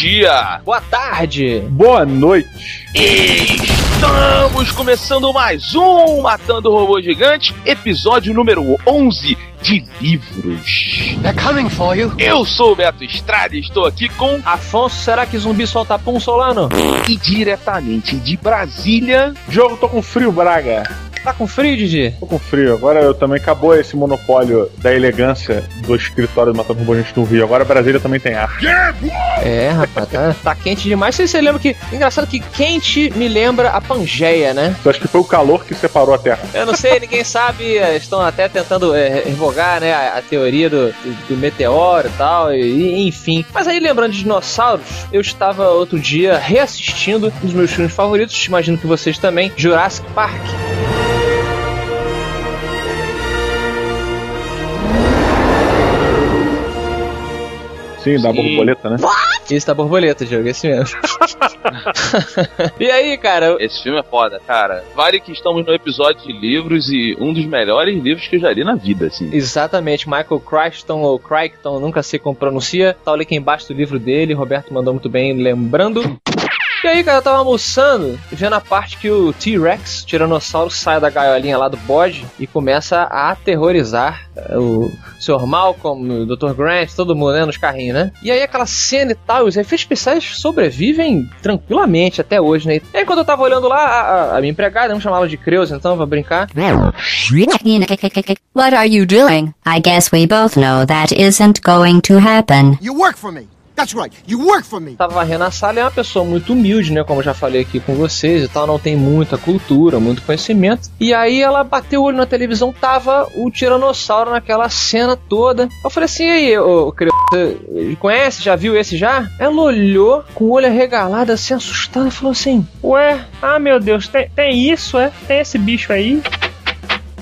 dia, boa tarde, boa noite. Estamos começando mais um Matando Robô Gigante, episódio número 11 de livros. They're coming for you. Eu sou o Beto Estrada e estou aqui com Afonso. Será que zumbi solta pum solano? E diretamente de Brasília. Jogo, tô com frio, Braga. Tá com frio, Didi? Tô com frio. Agora eu também acabou esse monopólio da elegância do escritório do Matando Robô Gente no Rio. Agora Brasília também tem ar. É, rapaz, tá, tá quente demais. Você, você lembra que. Engraçado que quente me lembra a Pangeia, né? Eu acho que foi o calor que separou a Terra. Eu não sei, ninguém sabe. Estão até tentando é, revogar né, a, a teoria do, do, do meteoro e tal, e, e enfim. Mas aí, lembrando de dinossauros, eu estava outro dia reassistindo um dos meus filmes favoritos, imagino que vocês também, Jurassic Park. Sim, da Sim. borboleta, né? Esse da borboleta, Diogo, esse mesmo. e aí, cara? Esse filme é foda, cara. Vale que estamos no episódio de livros e um dos melhores livros que eu já li na vida, assim. Exatamente, Michael Crichton ou Crichton, nunca sei como pronuncia. Tá o link embaixo do livro dele, Roberto mandou muito bem lembrando. E aí, cara, eu tava almoçando, vendo a parte que o T-Rex, tiranossauro, sai da gaiolinha lá do bode e começa a aterrorizar eh, o Sr. Malcolm, o Dr. Grant, todo mundo, né, nos carrinhos, né? E aí aquela cena e tal, os efeitos especiais sobrevivem tranquilamente até hoje, né? E aí quando eu tava olhando lá, a, a- a minha empregada, vamos chamá-la de Creus então, pra brincar, What are you doing? I guess we both know that isn't going to happen. You work for me. That's right. You work for me. tava varrendo a sala é uma pessoa muito humilde, né? Como eu já falei aqui com vocês e tal, não tem muita cultura, muito conhecimento. E aí ela bateu o olho na televisão, tava o tiranossauro naquela cena toda. Eu falei assim, e aí, ô, criança, conhece? Já viu esse já? Ela olhou com o olho arregalado, assim, assustada, falou assim: Ué, ah meu Deus, tem, tem isso, é? Tem esse bicho aí?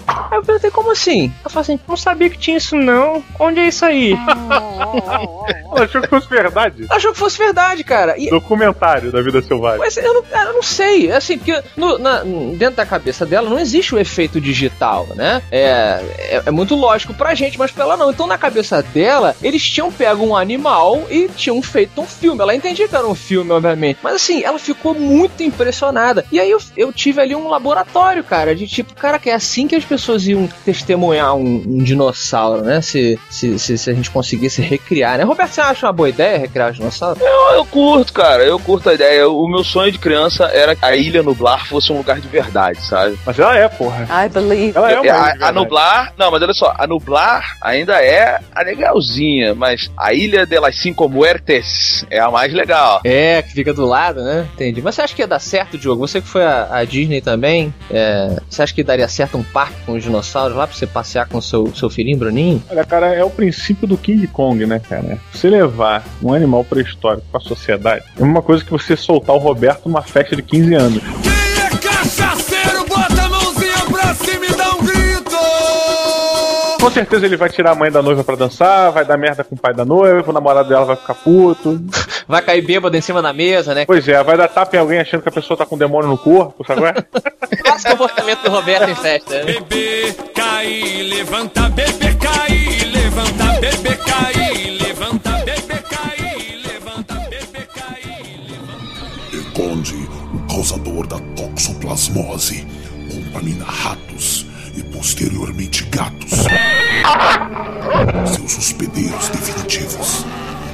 Aí eu perguntei, como assim? Ela falou assim, não sabia que tinha isso não. Onde é isso aí? Ela achou que fosse verdade. Achou que fosse verdade, cara. E, Documentário da vida selvagem. Mas eu não, eu não sei, assim, porque no- na- dentro da cabeça dela não existe o efeito digital, né? É, é, é muito lógico pra gente, mas pra ela não. Então na cabeça dela, eles tinham pego um animal e tinham feito um filme. Ela entendia que era um filme, obviamente. Mas assim, ela ficou muito impressionada. E aí eu, eu tive ali um laboratório, cara, de tipo, cara, que é assim que as pessoas iam testemunhar um, um dinossauro, né? Se, se, se, se a gente conseguisse recriar, né? Roberto, você acha uma boa ideia recriar os dinossauros? Eu, eu curto, cara, eu curto a ideia. O meu sonho de criança era que a Ilha Nublar fosse um lugar de verdade, sabe? Mas ela é, porra. I believe. Ela é É, de a, a. Nublar, não, mas olha só, a Nublar ainda é a legalzinha, mas a Ilha de las Cinco Muertes é a mais legal. É, que fica do lado, né? Entendi. Mas você acha que ia dar certo, Diogo? Você que foi a, a Disney também, é, você acha que daria certo um parque com os dinossauros lá pra você passear com seu, seu filhinho, Bruninho? Olha, cara, é o princípio do King Kong, né, cara? Você levar um animal pré-histórico pra sociedade é uma coisa que você soltar o Roberto numa festa de 15 anos. Com certeza ele vai tirar a mãe da noiva pra dançar, vai dar merda com o pai da noiva, o namorado dela vai ficar puto. Vai cair bêbado em cima da mesa, né? Pois é, vai dar tapa em alguém achando que a pessoa tá com um demônio no corpo, sabe? qual é? Comportamento do Roberto em festa, né? Bebê, cai, levanta, bebê, cai, levanta, bebê, cai, levanta, bebê, cai, levanta, bebê, cai. Conde, o causador da toxoplasmose, contamina ratos posteriormente gatos. Seus hospedeiros definitivos.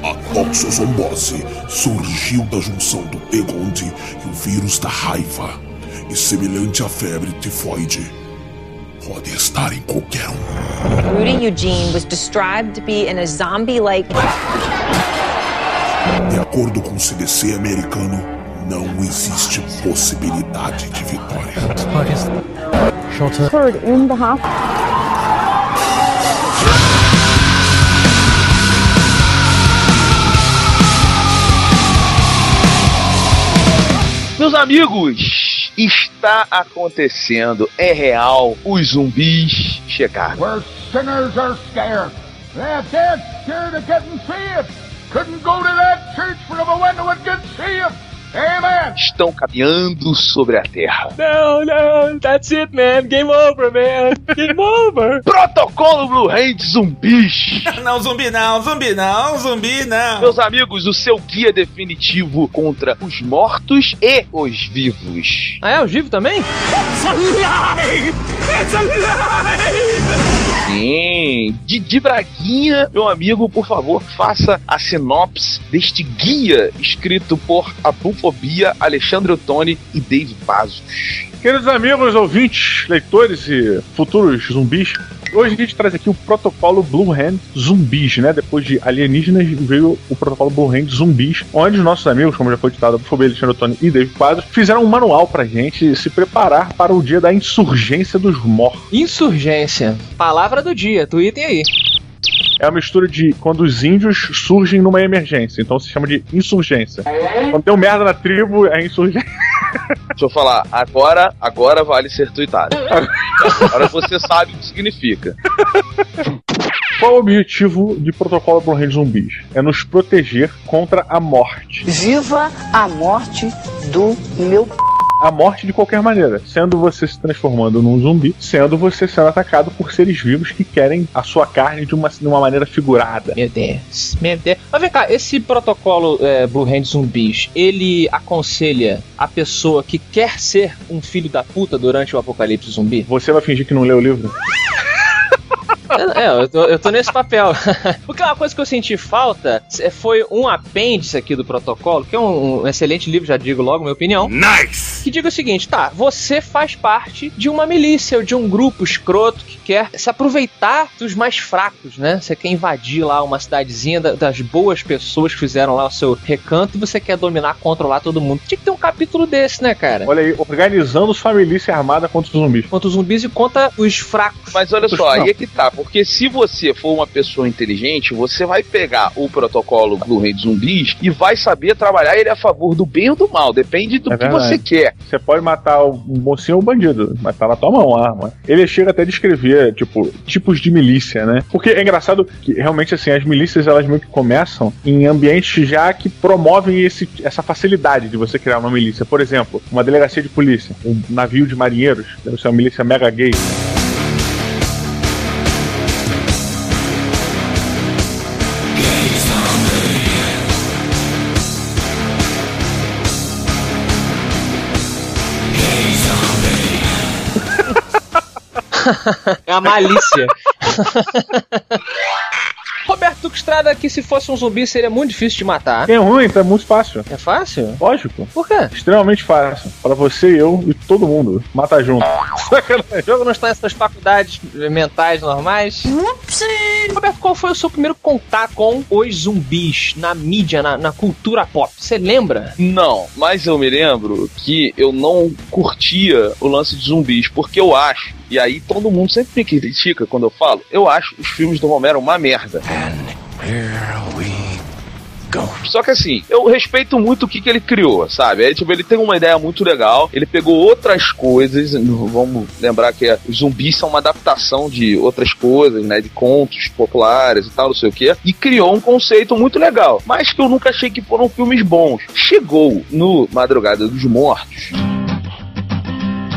A toxozombose surgiu da junção do Egonde e o vírus da raiva. E semelhante à febre tifoide, pode estar em qualquer um. Rudy Eugene was described to be in a zombie like. De acordo com o CDC americano, não existe possibilidade de vitória. Meus amigos, está acontecendo, é real, os zumbis chegaram. where sinners are scared. That dead scared of getting saved. Couldn't go to that church for went to it get saved. Amen! estão caminhando sobre a Terra. Não, não, that's it, man. Game over, man. Game over. Protocolo Blue Hand Zumbis. Não, zumbi não, zumbi não, zumbi não. Meus amigos, o seu guia definitivo contra os mortos e os vivos. Ah, é? O Givo também? Sim, Didi Braguinha, meu amigo, por favor, faça a sinopse deste guia escrito por Abufobia, Alexandre Ottoni e Dave Pazos. Queridos amigos, ouvintes, leitores e futuros zumbis, hoje a gente traz aqui o protocolo Blue Hand Zumbis, né? Depois de alienígenas veio o protocolo Blue Hand Zumbis, onde os nossos amigos, como já foi ditado, Fobia, Alexandre Tony e David Quadros, fizeram um manual pra gente se preparar para o dia da insurgência dos mortos. Insurgência. Palavra do dia. Tweetem aí. É a mistura de quando os índios surgem numa emergência, então se chama de insurgência. Quando deu merda na tribo, é insurgência. Deixa eu falar, agora, agora vale ser tuitado. Agora você sabe o que significa. Qual o objetivo de protocolo Blue Zumbis? É nos proteger contra a morte. Viva a morte do meu a morte de qualquer maneira, sendo você se transformando num zumbi, sendo você sendo atacado por seres vivos que querem a sua carne de uma, de uma maneira figurada. Meu Deus, meu Deus. Mas vem cá, esse protocolo é, Blue Hand Zumbis, ele aconselha a pessoa que quer ser um filho da puta durante o apocalipse zumbi? Você vai fingir que não leu o livro? É, eu tô, eu tô nesse papel. Porque uma coisa que eu senti falta foi um apêndice aqui do protocolo, que é um, um, excelente livro, já digo logo, minha opinião. Nice! Que diga o seguinte: tá, você faz parte de uma milícia ou de um grupo escroto que quer se aproveitar dos mais fracos, né? Você quer invadir lá uma cidadezinha das boas pessoas que fizeram lá o seu recanto e você quer dominar, controlar todo mundo. Tinha que ter um capítulo desse, né, cara? Olha aí, organizando sua milícia armada contra os zumbis. Contra os zumbis e contra os fracos. Mas olha só, aí é que tá, porque se você for uma pessoa inteligente, você vai pegar o protocolo Blue Hand Zumbis e vai saber trabalhar ele a favor do bem ou do mal. Depende do É que verdade. você quer. Você pode matar o mocinho ou o bandido, mas tá na tua mão a arma. Ele chega até a descrever, tipo, tipos de milícia, né? Porque é engraçado que realmente assim, as milícias elas meio que começam em ambientes já que promovem esse, essa facilidade de você criar uma milícia. Por exemplo, uma delegacia de polícia, um navio de marinheiros, deve ser uma milícia mega gay. É a malícia. Roberto Estrada, que se fosse um zumbi seria muito difícil de matar. É ruim, tá muito fácil. É fácil? Lógico. Por quê? Extremamente fácil. Pra você, eu e todo mundo. Mata junto. O jogo não está nessas faculdades mentais normais. Roberto, qual foi o seu primeiro contato com os zumbis na mídia, na, na cultura pop? Você lembra? Não, mas eu me lembro que eu não curtia o lance de zumbis, porque eu acho, e aí todo mundo sempre me critica quando eu falo, eu acho os filmes do Romero uma merda. Só que assim, eu respeito muito o que, que ele criou, sabe? É, tipo, ele tem uma ideia muito legal, ele pegou outras coisas, vamos lembrar que é, os zumbis são uma adaptação de outras coisas, né? De contos populares e tal, não sei o quê, e criou um conceito muito legal, mas que eu nunca achei que foram filmes bons. Chegou no Madrugada dos Mortos.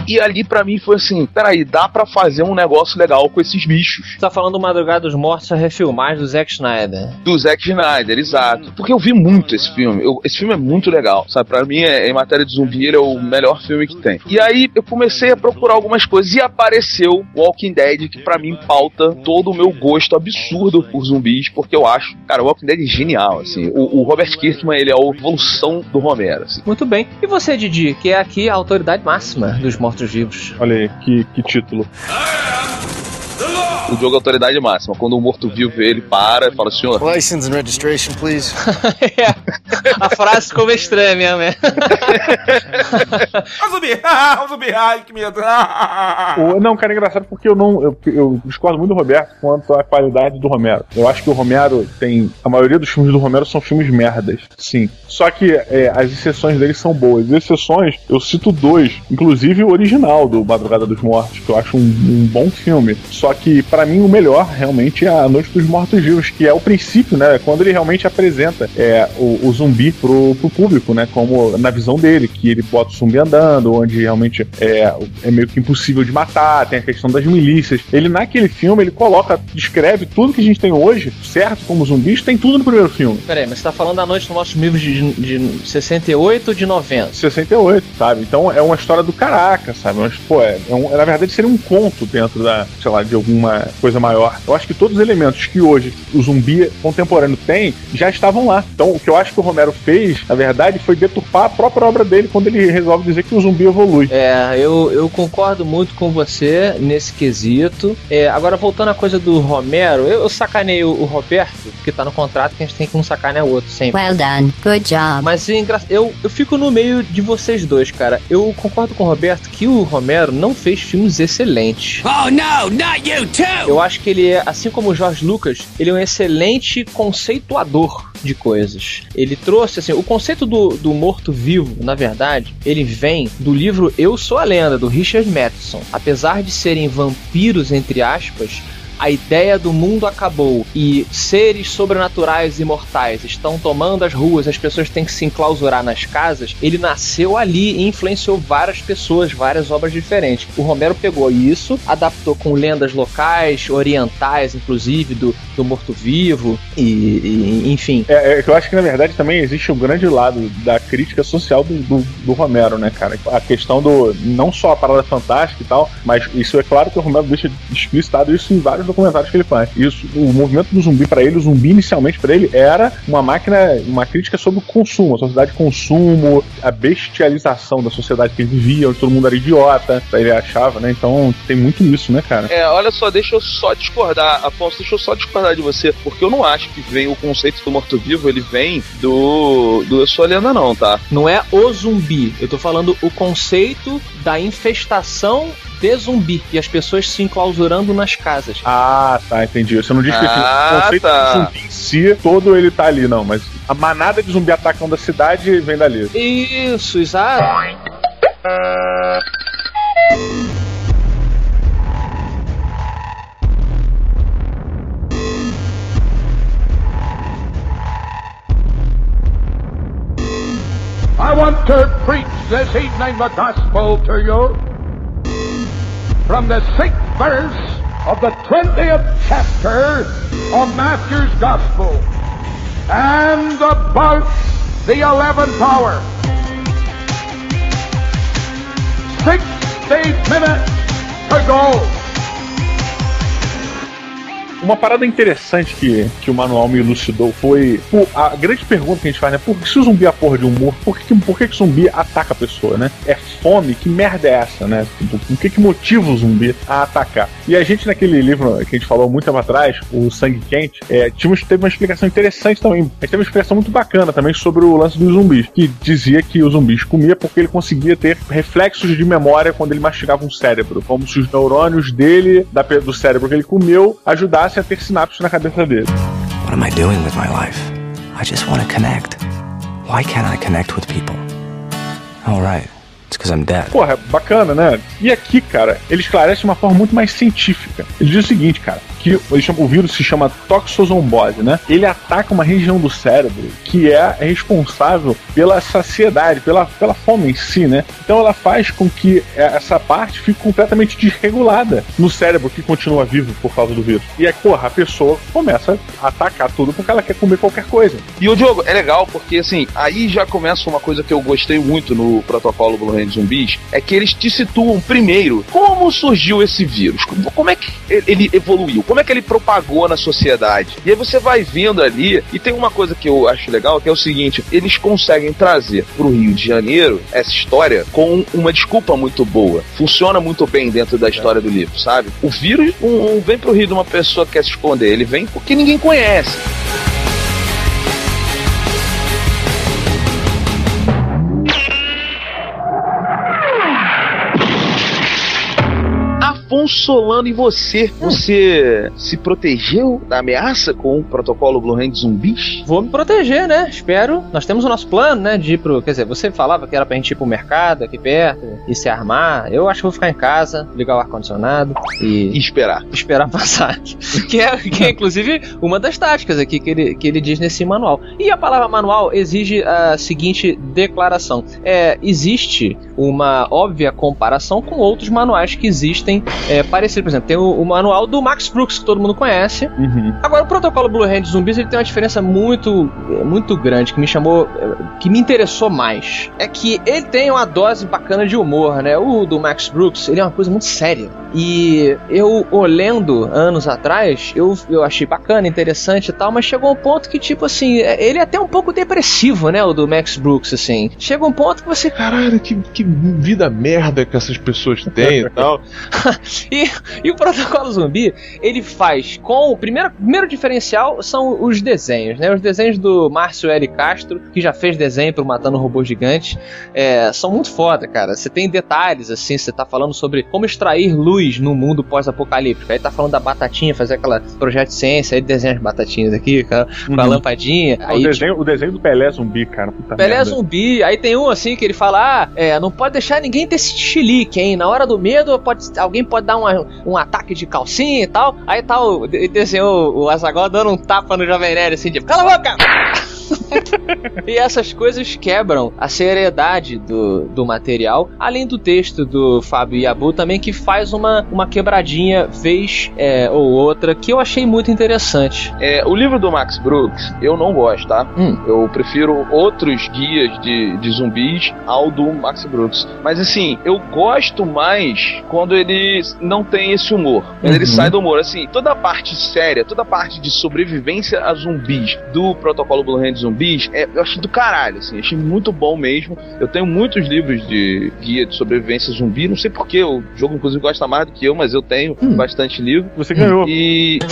E ali pra mim foi assim, peraí, dá pra fazer um negócio legal com esses bichos. Você tá falando do Madrugada dos Mortos, a refilmagem do Zack Snyder. Do Zack Snyder, exato. Porque eu vi muito esse filme. Eu- esse filme é muito legal, sabe? Pra mim, é, em matéria de zumbi, ele é o melhor filme que tem. E aí eu comecei a procurar algumas coisas e apareceu Walking Dead, que pra mim pauta todo o meu gosto absurdo por zumbis, porque eu acho, cara, o Walking Dead é genial, assim. O, o Robert Kirkman, ele é a evolução do Romero, assim. Muito bem. E você, Didi, que é aqui a autoridade máxima dos mortos-vivos? Olha aí, que, que título. O jogo é autoridade máxima. Quando o morto-vivo vê ele, para e fala, senhor, License and registration, please. a frase ficou meio estranha mesmo, né? Ah, zumbi! O zumbi! Ai, que medo! O- não, cara, é engraçado porque eu não. Eu, eu discordo muito do Roberto quanto à qualidade do Romero. Eu acho que o Romero tem. A maioria dos filmes do Romero são filmes merdas. Sim. Só que é, as exceções dele são boas. As exceções, eu cito dois. Inclusive o original do Madrugada dos Mortos, que eu acho um, um bom filme. Só que, pra pra mim, o melhor realmente é a Noite dos Mortos-Vivos, que é o princípio, né? Quando ele realmente apresenta é, o, o zumbi pro, pro público, né? Como na visão dele, que ele bota o zumbi andando, onde realmente é, é meio que impossível de matar, tem a questão das milícias. Ele, naquele filme, ele coloca, descreve tudo que a gente tem hoje, certo, como zumbis, tem tudo no primeiro filme. Peraí, mas você tá falando da Noite dos Mortos-Vivos de, de 68 ou de 90? 68, sabe? Então é uma história do caraca, sabe? Mas, pô, é, é um- na verdade seria um conto dentro da, sei lá, de alguma coisa maior. Eu acho que todos os elementos que hoje o zumbi contemporâneo tem já estavam lá. Então o que eu acho que o Romero fez, na verdade, foi deturpar a própria obra dele quando ele resolve dizer que o zumbi evolui. É, eu, eu concordo muito com você nesse quesito. É, agora, voltando à coisa do Romero, eu, eu sacanei o, o Roberto, porque tá no contrato que a gente tem que um sacanear o outro sempre. Well done. Good job. Mas é eu, eu fico no meio de vocês dois, cara. Eu concordo com o Roberto que o Romero não fez filmes excelentes. Oh no, not you too! Eu acho que ele é, assim como o George Lucas, ele é um excelente conceituador de coisas. Ele trouxe, assim, o conceito do, do morto-vivo, na verdade, ele vem do livro Eu Sou a Lenda, do Richard Matheson. Apesar de serem vampiros, entre aspas, a ideia do mundo acabou e seres sobrenaturais imortais estão tomando as ruas, as pessoas têm que se enclausurar nas casas. Ele nasceu ali e influenciou várias pessoas, várias obras diferentes. O Romero pegou isso, adaptou com lendas locais, orientais, inclusive, do, do morto-vivo, e, e, enfim. É, é eu acho que na verdade também existe um grande lado da crítica social do, do, do Romero, né, cara? A questão do. não só a parada fantástica e tal, mas isso é claro que o Romero deixa explicitado isso em vários documentários que ele faz. Isso, o movimento do zumbi pra ele, o zumbi inicialmente pra ele era uma máquina, uma crítica sobre o consumo, a sociedade de consumo, a bestialização da sociedade que ele vivia, onde todo mundo era idiota, ele achava, né? Então tem muito isso, né, cara? É, olha só, deixa eu só discordar, Afonso, deixa eu só discordar de você, porque eu não acho que vem o conceito do morto-vivo, ele vem do. do Eu Sou a Lenda, não, tá? Não é o zumbi, eu tô falando o conceito da infestação de zumbi e as pessoas se enclausurando nas casas. Ah, tá, entendi. Você não diz que Ah, o conceito tá. do zumbi em si, todo ele tá ali, não, mas a manada de zumbi atacando a cidade vem dali. Isso, exato. I want to preach this evening the gospel to you from the sixth verse of the 20th chapter of Matthew's Gospel and about the 11th hour. 60 minutes to go. Uma parada interessante que, que o manual me elucidou foi pô, a grande pergunta que a gente faz, né? Por que se o zumbi é a porra de um morto, por que, por que, que o zumbi ataca a pessoa, né? É fome? Que merda é essa, né? Tipo, O que, que motiva o zumbi a atacar? E a gente, naquele livro que a gente falou muito tempo atrás, o Sangue Quente, é, tínhamos, teve uma explicação interessante também. A gente teve uma explicação muito bacana também sobre o lance dos zumbis, que dizia que os zumbis comia porque ele conseguia ter reflexos de memória quando ele mastigava um cérebro, como se os neurônios dele, da do cérebro que ele comeu, ajudassem a ter sinapses na cabeça dele. What am I doing with my life? I just want to connect. Why can't I connect with people? All right, it's because I'm dead. Porra, bacana, né? E aqui, cara, ele esclarece de uma forma muito mais científica. Ele diz o seguinte, cara, que o vírus se chama toxozombose, né? Ele ataca uma região do cérebro que é responsável pela saciedade, pela, pela fome em si, né? Então ela faz com que é, essa parte fique completamente desregulada no cérebro que continua vivo por causa do vírus. E aí, porra, a pessoa começa a atacar tudo porque ela quer comer qualquer coisa. E o Diogo, é legal porque assim, aí já começa uma coisa que eu gostei muito no protocolo Blue Zumbis, é que eles te situam primeiro como surgiu esse vírus, como é que ele evoluiu, como é que ele propagou na sociedade. E aí você vai vendo ali, e tem uma coisa que eu acho legal, que é o seguinte, eles conseguem trazer pro Rio de Janeiro essa história com uma desculpa muito boa. Funciona muito bem dentro da história do livro, sabe? O vírus não não vem pro Rio de uma pessoa que quer se esconder, ele vem porque ninguém conhece. Consolando. E você? Você se protegeu da ameaça com o protocolo Blue Hand zumbis? Vou me proteger, né? Espero. Nós temos o nosso plano, né? De ir pro. Quer dizer, você falava que era pra gente ir pro mercado aqui perto e se armar. Eu acho que vou ficar em casa, ligar o ar-condicionado e. E esperar. Esperar passar. que, é, que é, inclusive, uma das táticas aqui que ele, que ele diz nesse manual. E a palavra manual exige a seguinte declaração: é, existe uma óbvia comparação com outros manuais que existem é, parecidos. Por exemplo, tem o, o manual do Max Brooks, que todo mundo conhece. Uhum. Agora, o protocolo Blue Hand Zumbis ele tem uma diferença muito, muito grande que me chamou, que me interessou mais. É que ele tem uma dose bacana de humor, né? O do Max Brooks, ele é uma coisa muito séria. E eu, olhando anos atrás, eu, eu achei bacana, interessante e tal, mas chegou um ponto que, tipo assim, ele é até um pouco depressivo, né? O do Max Brooks, assim. Chega um ponto que você. Caralho, que, que vida merda que essas pessoas têm e tal. e, e o protocolo zumbi, ele faz com. O primeiro, primeiro diferencial são os desenhos, né? Os desenhos do Márcio L. Castro, que já fez desenho pro Matando Robô Gigante, é, são muito foda, cara. Você tem detalhes, assim, você tá falando sobre como extrair luz no mundo pós-apocalíptico. Aí tá falando da batatinha, fazer aquela projeto de ciência, aí desenha as batatinhas aqui, com a, Uhum. lampadinha. Aí, o, desenho, o desenho do Pelé zumbi, cara. Puta Pelé merda. zumbi, aí tem um assim que ele fala: ah, é, não pode deixar ninguém ter esse chilique, hein? Na hora do medo, pode, alguém pode dar uma- um ataque de calcinha e tal. Aí tá o, ele desenhou o Azaghal dando um tapa no Jovem Nerd assim, tipo, cala a boca! e essas coisas quebram a seriedade do, do material, além do texto do Fábio Yabu também, que faz uma, uma quebradinha vez é, ou outra, que eu achei muito interessante. É, o livro do Max Brooks, eu não gosto, tá? Hum. Eu prefiro outros guias de, de zumbis ao do Max Brooks. Mas assim, eu gosto mais quando ele não tem esse humor. Quando ele Uhum. sai do humor. Assim, toda a parte séria, toda a parte de sobrevivência a zumbis do protocolo Blue Hand Zumbis, é, eu achei do caralho, assim, achei muito bom mesmo. Eu tenho muitos livros de guia de sobrevivência zumbi, não sei porquê, o jogo inclusive gosta mais do que eu, mas eu tenho bastante livro. Você ganhou. E.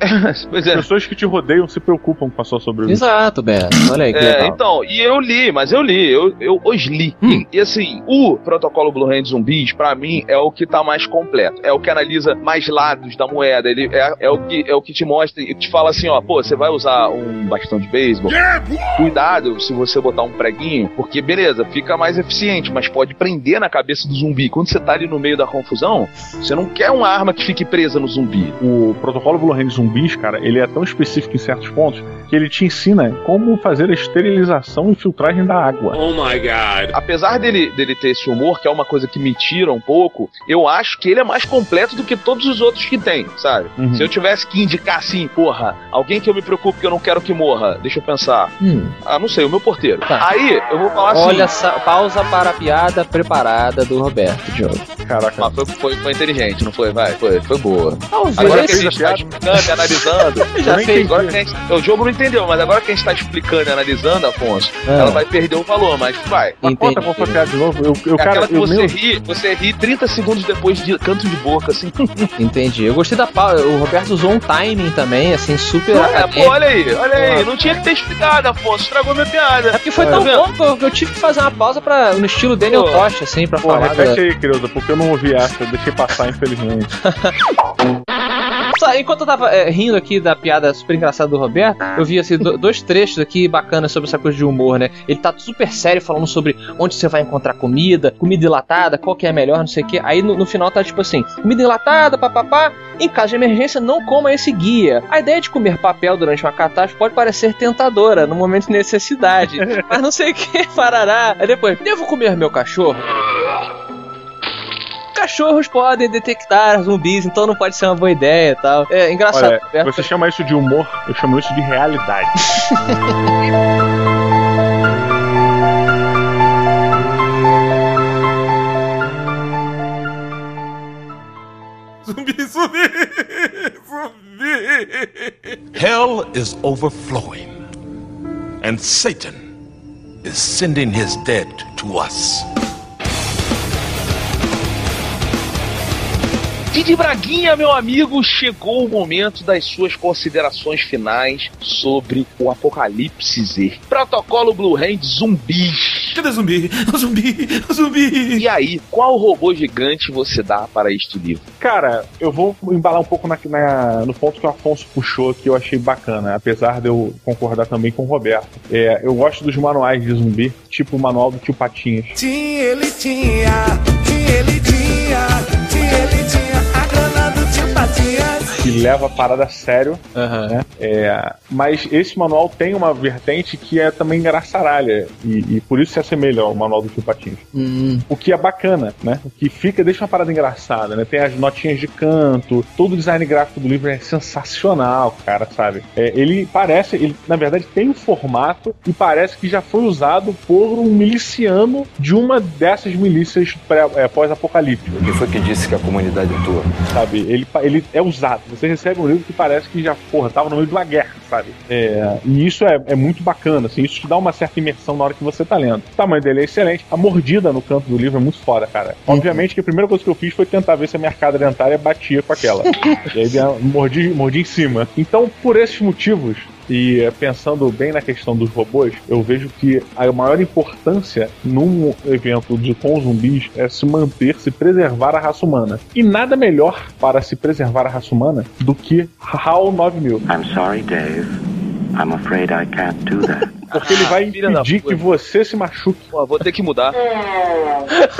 pois é. As pessoas que te rodeiam se preocupam com a sua sobrevivência. Exato, Beto. Olha aí que É, legal. então, e eu li, mas eu li, eu, eu os li. E, e, assim, o protocolo Blue Hand Zumbis, pra mim, é o que tá mais completo. É o que analisa mais lados da moeda. Ele é, é o, que, é o que te mostra e te fala assim, ó, pô, você vai usar um bastão de beisebol. Cuidado se você botar um preguinho, porque beleza, fica mais eficiente, mas pode prender na cabeça do zumbi. Quando você tá ali no meio da confusão, você não quer uma arma que fique presa no zumbi. O protocolo Blue Hand Zumbis, cara, ele é tão específico em certos pontos que ele te ensina como fazer a esterilização e filtragem da água. Oh my god. Apesar dele, dele ter esse humor, que é uma coisa que me tira um pouco, eu acho que ele é mais completo do que todos os outros que tem, sabe? Uhum. Se eu tivesse que indicar assim, porra, alguém que eu me preocupe que eu não quero que morra, deixa eu pensar. Hum. Ah, não sei, o meu porteiro. Tá. Aí, eu vou falar assim. Olha, essa pausa para a piada preparada do Roberto Diogo. Caraca. Mas foi, foi, foi inteligente, não foi? Vai, foi, foi boa. Talvez. Agora que a gente tá piada? explicando e analisando. Já entendi. Agora que a gente, o jogo não entendeu, mas agora que a gente tá explicando e analisando, Afonso, Ah. ela vai perder o valor, mas vai. Mas conta Entendi. qual foi a piada de novo. Eu, eu É cara, aquela que eu você nem- ri, você ri 30 segundos depois de canto de boca, assim. Entendi. Eu gostei da pausa. O Roberto usou um timing também, assim, super. É, pô, olha aí, olha aí. Não tinha que ter explicado, Afonso. Estragou minha piada. É porque foi Tá tão bom que eu, que eu tive que fazer uma pausa pra, no estilo Daniel. Tosh, assim, pra Pô, falar. repete da- aí, querido, porque eu não ouvi essa, eu deixei passar, infelizmente. Só, enquanto eu tava é, rindo aqui da piada super engraçada do Roberto, eu vi assim, do- dois trechos aqui bacanas sobre essa coisa de humor, né? Ele tá super sério falando sobre onde você vai encontrar comida, comida enlatada, qual que é a melhor, não sei o que. Aí no, no final tá tipo assim: comida enlatada, papapá. Em caso de emergência, não coma esse guia. A ideia de comer papel durante uma catástrofe pode parecer tentadora no momento de necessidade, mas não sei o que parará. Aí depois, devo comer meu cachorro? Cachorros podem detectar zumbis, então não pode ser uma boa ideia e tal. É engraçado. Olha, você chama isso de humor, eu chamo isso de realidade. Zumbi, zumbi, zumbi. Hell is overflowing, and Satan is sending his dead to us. Didi Braguinha, meu amigo, chegou o momento das suas considerações finais sobre o Apocalipse Z. Protocolo Blue Hand Zumbis. Cadê o zumbi? O zumbi, o zumbi. E aí, qual robô gigante você dá para este livro? Cara, eu vou embalar um pouco na, na- no ponto que o Afonso puxou que eu achei bacana, apesar de eu concordar também com o Roberto. É, eu gosto dos manuais de zumbi, tipo o manual do tio Patinhas. Tinha, ele tinha, tinha, ele tinha, tinha, ele tinha que leva a parada a sério, né? É, mas esse manual tem uma vertente que é também engraçaralha e, e por isso se assemelha ao manual do Tio Patinhos. O que é bacana, né? O que fica, deixa uma parada engraçada, né? Tem as notinhas de canto, todo o design gráfico do livro é sensacional, cara, sabe? É, ele parece, ele na verdade tem um formato e parece que já foi usado por um miliciano de uma dessas milícias é, pós-apocalípticas. Quem foi que disse que a comunidade é tua? Sabe? Ele, ele é usado. Você recebe um livro que parece que já, porra, tava no meio de uma guerra, sabe? É, e isso é, é muito bacana, assim, isso te dá uma certa imersão na hora que você tá lendo. O tamanho dele é excelente. A mordida no canto do livro é muito foda, cara. Obviamente que a primeira coisa que eu fiz foi tentar ver se a minha arcada dentária batia com aquela. e aí mordi, mordi em cima. Então, por esses motivos, e eh, pensando bem na questão dos robôs, eu vejo que a maior importância num evento de com zumbis é se manter, se preservar a raça humana. E nada melhor para se preservar a raça humana do que HAL 9000. I'm sorry, Dave. I'm afraid I can't do that. Porque ele vai da impedir que você se machuque. Pô, vou ter que mudar.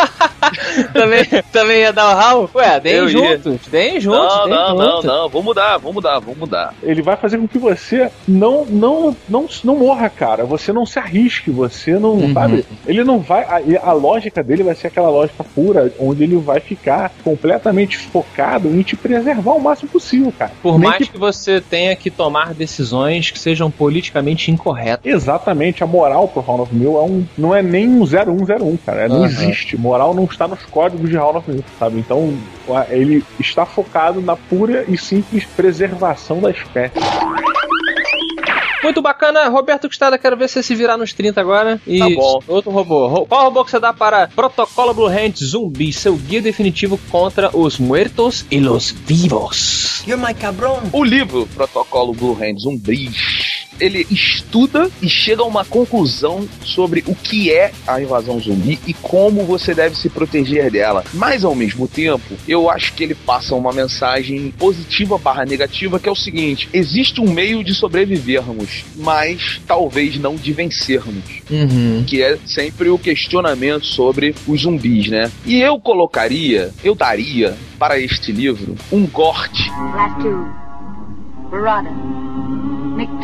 também, também ia dar o Raul? Ué, deem Eu ia. juntos. Deem juntos. Não, deem não, não, juntos. não. Vou mudar, vou mudar, vou mudar. Ele vai fazer com que você não não não, não morra, cara. Você não se arrisque, você não, Uhum. sabe? Ele não vai a, a lógica dele vai ser aquela lógica pura onde ele vai ficar completamente focado em te preservar o máximo possível, cara. Por Nem mais que... você tenha que tomar decisões que sejam politicamente incorretas. Exatamente, a moral pro Round of Mill é um, não é nem um 0101, cara. Não Aham. existe. Moral não está nos códigos de Round of Mill, sabe? Então, ele está focado na pura e simples preservação da espécie. Muito bacana, Roberto Custada, quero ver você se virar nos 30 agora. E Tá bom. outro robô. Ro- Qual robô que você dá para Protocolo Blue Hand Zumbi, seu guia definitivo contra os muertos e los vivos? You're my cabron. O livro Protocolo Blue Hand Zumbis, ele estuda e chega a uma conclusão sobre o que é a invasão zumbi e como você deve se proteger dela. Mas ao mesmo tempo, eu acho que ele passa uma mensagem positiva barra negativa que é o seguinte: existe um meio de sobrevivermos, mas talvez não de vencermos Uhum. que é sempre o questionamento sobre os zumbis, né? E eu colocaria, eu daria para este livro um corte, Latu, Barada,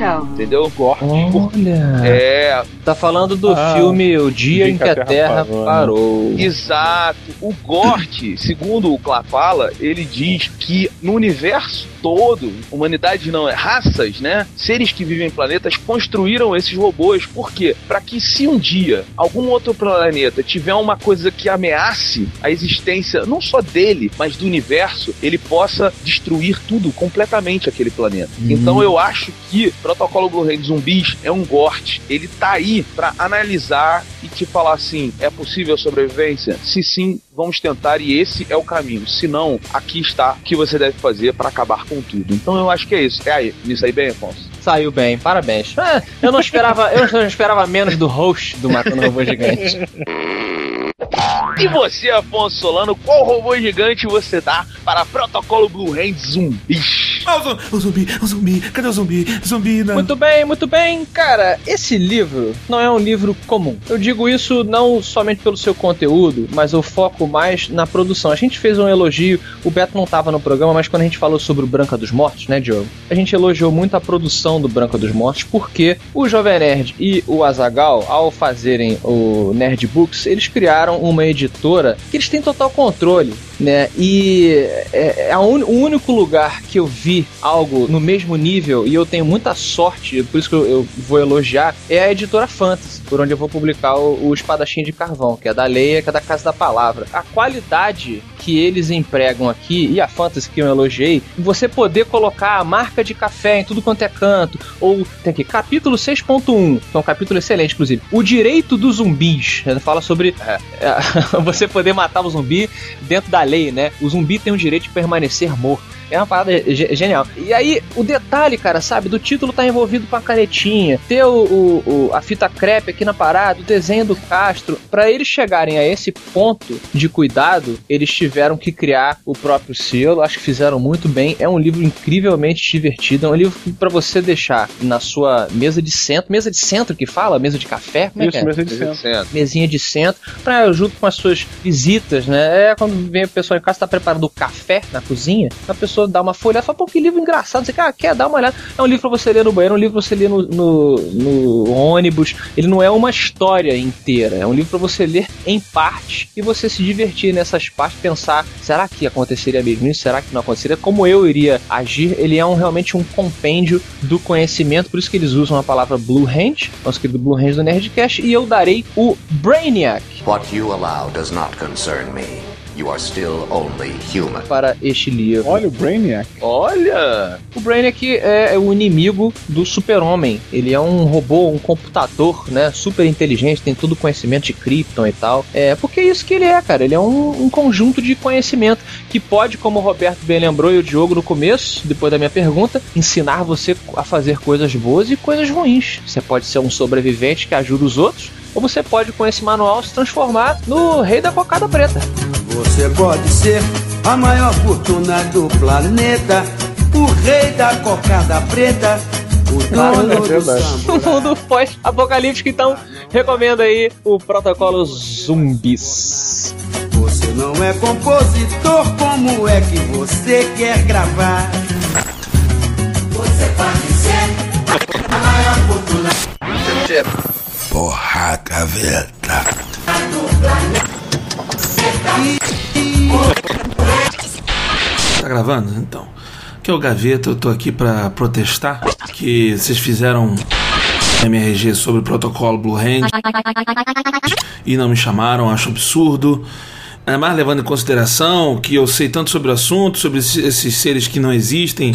Nikto. entendeu? Corte. Olha. É, Tá falando do Ah, filme O Dia em que a Terra parou. né? exato. O Gort, segundo o Clá fala, ele diz que no universo todo, humanidade não é raças, né? Seres que vivem em planetas construíram esses robôs. Por quê? Para que se um dia algum outro planeta tiver uma coisa que ameace a existência não só dele, mas do universo, ele possa destruir tudo completamente aquele planeta. Uhum. Então eu acho que Protocolo Blue Hand Zumbis é um Gort. Ele tá aí para analisar e te falar assim: é possível sobrevivência? Se sim, vamos tentar e esse é o caminho. Se não, aqui está o que você deve fazer para acabar com tudo. Então eu acho que é isso. É aí, nisso aí bem, Afonso. Saiu bem, parabéns. É, eu não esperava, eu não esperava menos do host do Matando Robô Gigante. E você, Afonso Solano, qual robô gigante você dá para Protocolo Blue Hand Zumbis? Ah, o zumbi, o zumbi, o zumbi, cadê o zumbi? Zumbi. Muito bem, muito bem. Cara, esse livro não é um livro comum. Eu digo isso não somente pelo seu conteúdo, mas eu foco mais na produção. A gente fez um elogio, o Beto não estava no programa, mas quando a gente falou sobre o Branca dos Mortos, né, Diogo? A gente elogiou muito a produção do Branca dos Mortos, porque o Jovem Nerd e o Azagal, ao fazerem o Nerd Books, eles criaram uma editora que eles têm total controle, né? E é, é un- o único lugar que eu vi algo no mesmo nível, e eu tenho muita sorte, por isso que eu, eu vou elogiar, é a editora Fantasy, por onde eu vou publicar o, o Espadachim de Carvão, que é da Leia, que é da Casa da Palavra. A qualidade que eles empregam aqui, e a Fantasy que eu elogiei, você poder colocar a marca de café em tudo quanto é canto, ou tem aqui, capítulo 6.1, que é um capítulo excelente, inclusive, o direito dos zumbis, ele fala sobre é, você poder matar o zumbi dentro da lei, né? O zumbi tem o direito de permanecer morto. É uma parada ge- genial. E aí, o detalhe, cara, sabe, do título tá envolvido com a canetinha, ter o, o- o- a fita crepe aqui na parada, o desenho do Castro. Pra eles chegarem a esse ponto de cuidado, eles tiveram que criar o próprio selo. Acho que fizeram muito bem. É um livro incrivelmente divertido. É um livro que pra você deixar na sua mesa de centro. Mesa de centro que fala? Mesa de café? Como é Isso, é? mesa de centro. mesinha de centro, pra junto com as suas visitas, né? É quando vem a pessoa em casa, tá preparando o café na cozinha, a pessoa dá uma folha fala, pô, que livro engraçado, você quer, quer dar uma olhada? É um livro pra você ler no banheiro, é um livro pra você ler no, no, no ônibus, ele não é uma história inteira, é um livro pra você ler em parte e você se divertir nessas partes, pensar, será que aconteceria mesmo isso? Será que não aconteceria? Como eu iria agir? Ele é um, realmente um compêndio do conhecimento, por isso que eles usam a palavra Blue Hand, nosso querido Blue Hand do Nerdcast, e eu darei o Brainiac What you allow does not concern me. You are still only human. para este livro. Olha o Brainiac. Olha! O Brainiac é, é o inimigo do super-homem. Ele é um robô, um computador, né? Super inteligente, tem todo o conhecimento de Krypton e tal. É, porque é isso que ele é, cara. Ele é um, um conjunto de conhecimento que pode, como o Roberto bem lembrou e o Diogo no começo, depois da minha pergunta, ensinar você a fazer coisas boas e coisas ruins. Você pode ser um sobrevivente que ajuda os outros, ou você pode, com esse manual, se transformar no rei da cocada preta. Você pode ser a maior fortuna do planeta, o rei da cocada preta, o dono do samba. no mundo pós-apocalíptico, então recomendo aí o protocolo zumbis. Você não é compositor, como é que você quer gravar? Você pode ser a maior fortuna Porra, gaveta. Tá gravando? Então. Que é o Gaveta, eu tô aqui pra protestar que vocês fizeram MRG sobre o protocolo Blue Hand e não me chamaram, acho absurdo. É, mas levando em consideração que eu sei tanto sobre o assunto, sobre esses seres que não existem.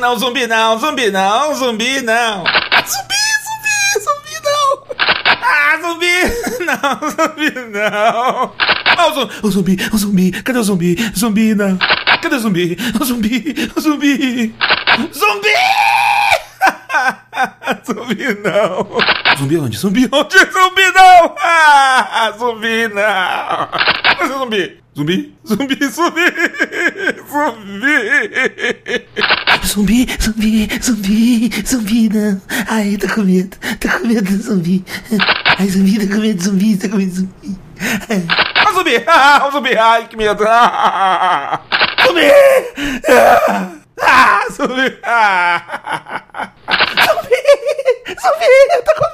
Não, zumbi não, zumbi não, zumbi não. Zumbi, zumbi, zumbi não. Ah, zumbi, não, zumbi não. Ah, o zumbi, o zumbi, cadê o zumbi? Zumbi, não. Cadê o zumbi? O zumbi, o zumbi. Zumbi! zumbi não. Zumbi onde? Zumbi onde? Zumbi não! Ah, zumbi não! Cadê o zumbi? Zumbi? Zumbi, zumbi! Zumbi! Zumbi, zumbi, zumbi, zumbi, não. Ai, tô com medo, tô com medo do zumbi. Ai, zumbi, tô com medo do zumbi, tô com medo do zumbi. Ah, zumbi! Ah, zumbi! Ai, que medo! Ah, zumbi! Ah, ah, zumbi! Ah. Zumbi, zumbi, eu tô com